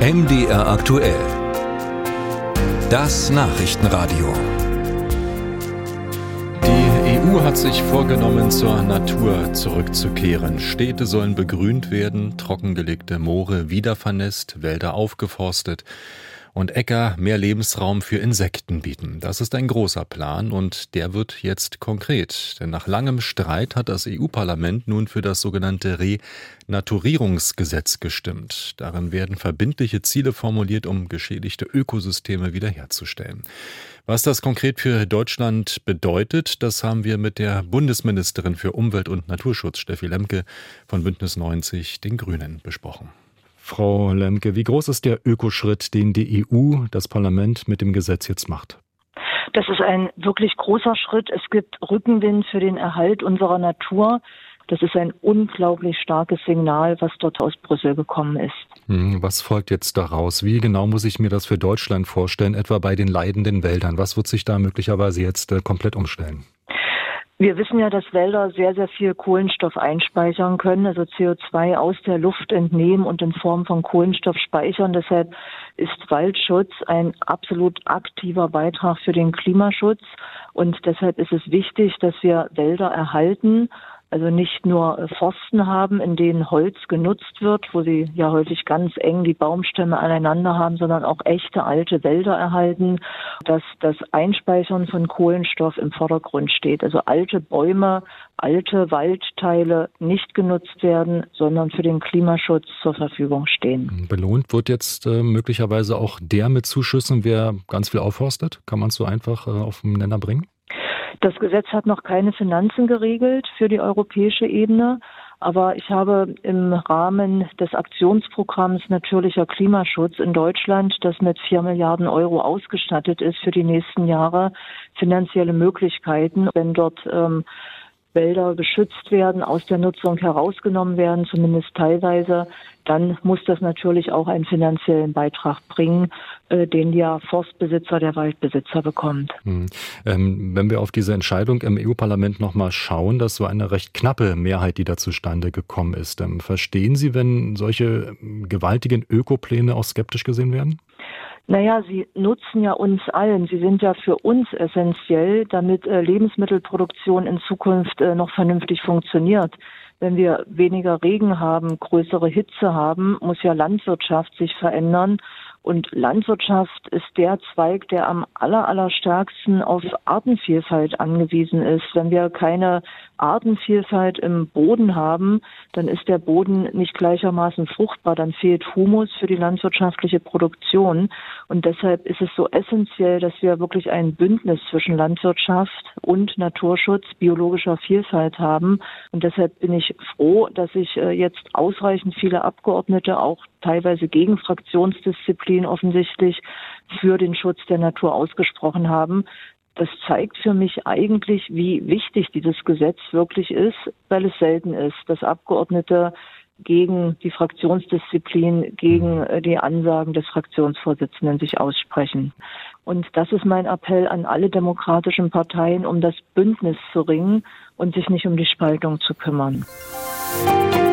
MDR aktuell. Das Nachrichtenradio. Die EU hat sich vorgenommen, zur Natur zurückzukehren. Städte sollen begrünt werden, trockengelegte Moore wieder vernässt, Wälder aufgeforstet und Äcker mehr Lebensraum für Insekten bieten. Das ist ein großer Plan und der wird jetzt konkret. Denn nach langem Streit hat das EU-Parlament nun für das sogenannte Renaturierungsgesetz gestimmt. Darin werden verbindliche Ziele formuliert, um geschädigte Ökosysteme wiederherzustellen. Was das konkret für Deutschland bedeutet, das haben wir mit der Bundesministerin für Umwelt und Naturschutz, Steffi Lemke von Bündnis 90, den Grünen, besprochen. Frau Lemke, wie groß ist der Ökoschritt, den die EU, das Parlament mit dem Gesetz jetzt macht? Das ist ein wirklich großer Schritt. Es gibt Rückenwind für den Erhalt unserer Natur. Das ist ein unglaublich starkes Signal, was dort aus Brüssel gekommen ist. Hm, was folgt jetzt daraus? Wie genau muss ich mir das für Deutschland vorstellen, etwa bei den leidenden Wäldern? Was wird sich da möglicherweise jetzt äh, komplett umstellen? Wir wissen ja, dass Wälder sehr, sehr viel Kohlenstoff einspeichern können, also CO2 aus der Luft entnehmen und in Form von Kohlenstoff speichern. Deshalb ist Waldschutz ein absolut aktiver Beitrag für den Klimaschutz. Und deshalb ist es wichtig, dass wir Wälder erhalten also nicht nur Forsten haben, in denen Holz genutzt wird, wo sie ja häufig ganz eng die Baumstämme aneinander haben, sondern auch echte alte Wälder erhalten, dass das Einspeichern von Kohlenstoff im Vordergrund steht. Also alte Bäume, alte Waldteile nicht genutzt werden, sondern für den Klimaschutz zur Verfügung stehen. Belohnt wird jetzt äh, möglicherweise auch der mit Zuschüssen, wer ganz viel aufforstet? Kann man es so einfach äh, auf den Nenner bringen? Das Gesetz hat noch keine Finanzen geregelt für die europäische Ebene. Aber ich habe im Rahmen des Aktionsprogramms Natürlicher Klimaschutz in Deutschland, das mit vier Milliarden Euro ausgestattet ist für die nächsten Jahre, finanzielle Möglichkeiten, wenn dort ähm, Wälder geschützt werden, aus der Nutzung herausgenommen werden, zumindest teilweise, dann muss das natürlich auch einen finanziellen Beitrag bringen, äh, den der Forstbesitzer, der Waldbesitzer bekommt. Hm. Ähm, wenn wir auf diese Entscheidung im EU-Parlament nochmal schauen, das war eine recht knappe Mehrheit, die da zustande gekommen ist. Ähm, verstehen Sie, wenn solche gewaltigen Ökopläne auch skeptisch gesehen werden? Naja, sie nutzen ja uns allen. Sie sind ja für uns essentiell, damit äh, Lebensmittelproduktion in Zukunft äh, noch vernünftig funktioniert. Wenn wir weniger Regen haben, größere Hitze haben, muss ja Landwirtschaft sich verändern. Und Landwirtschaft ist der Zweig, der am aller, allerstärksten auf Artenvielfalt angewiesen ist. Wenn wir keine Artenvielfalt im Boden haben, dann ist der Boden nicht gleichermaßen fruchtbar, dann fehlt Humus für die landwirtschaftliche Produktion. Und deshalb ist es so essentiell, dass wir wirklich ein Bündnis zwischen Landwirtschaft und Naturschutz biologischer Vielfalt haben. Und deshalb bin ich froh, dass sich äh, jetzt ausreichend viele Abgeordnete auch teilweise gegen Fraktionsdisziplin offensichtlich für den Schutz der Natur ausgesprochen haben. Das zeigt für mich eigentlich, wie wichtig dieses Gesetz wirklich ist, weil es selten ist, dass Abgeordnete gegen die Fraktionsdisziplin, gegen äh, die Ansagen des Fraktionsvorsitzenden sich aussprechen. Und das ist mein Appell an alle demokratischen Parteien, um das Bündnis zu ringen und sich nicht um die Spaltung zu kümmern. Musik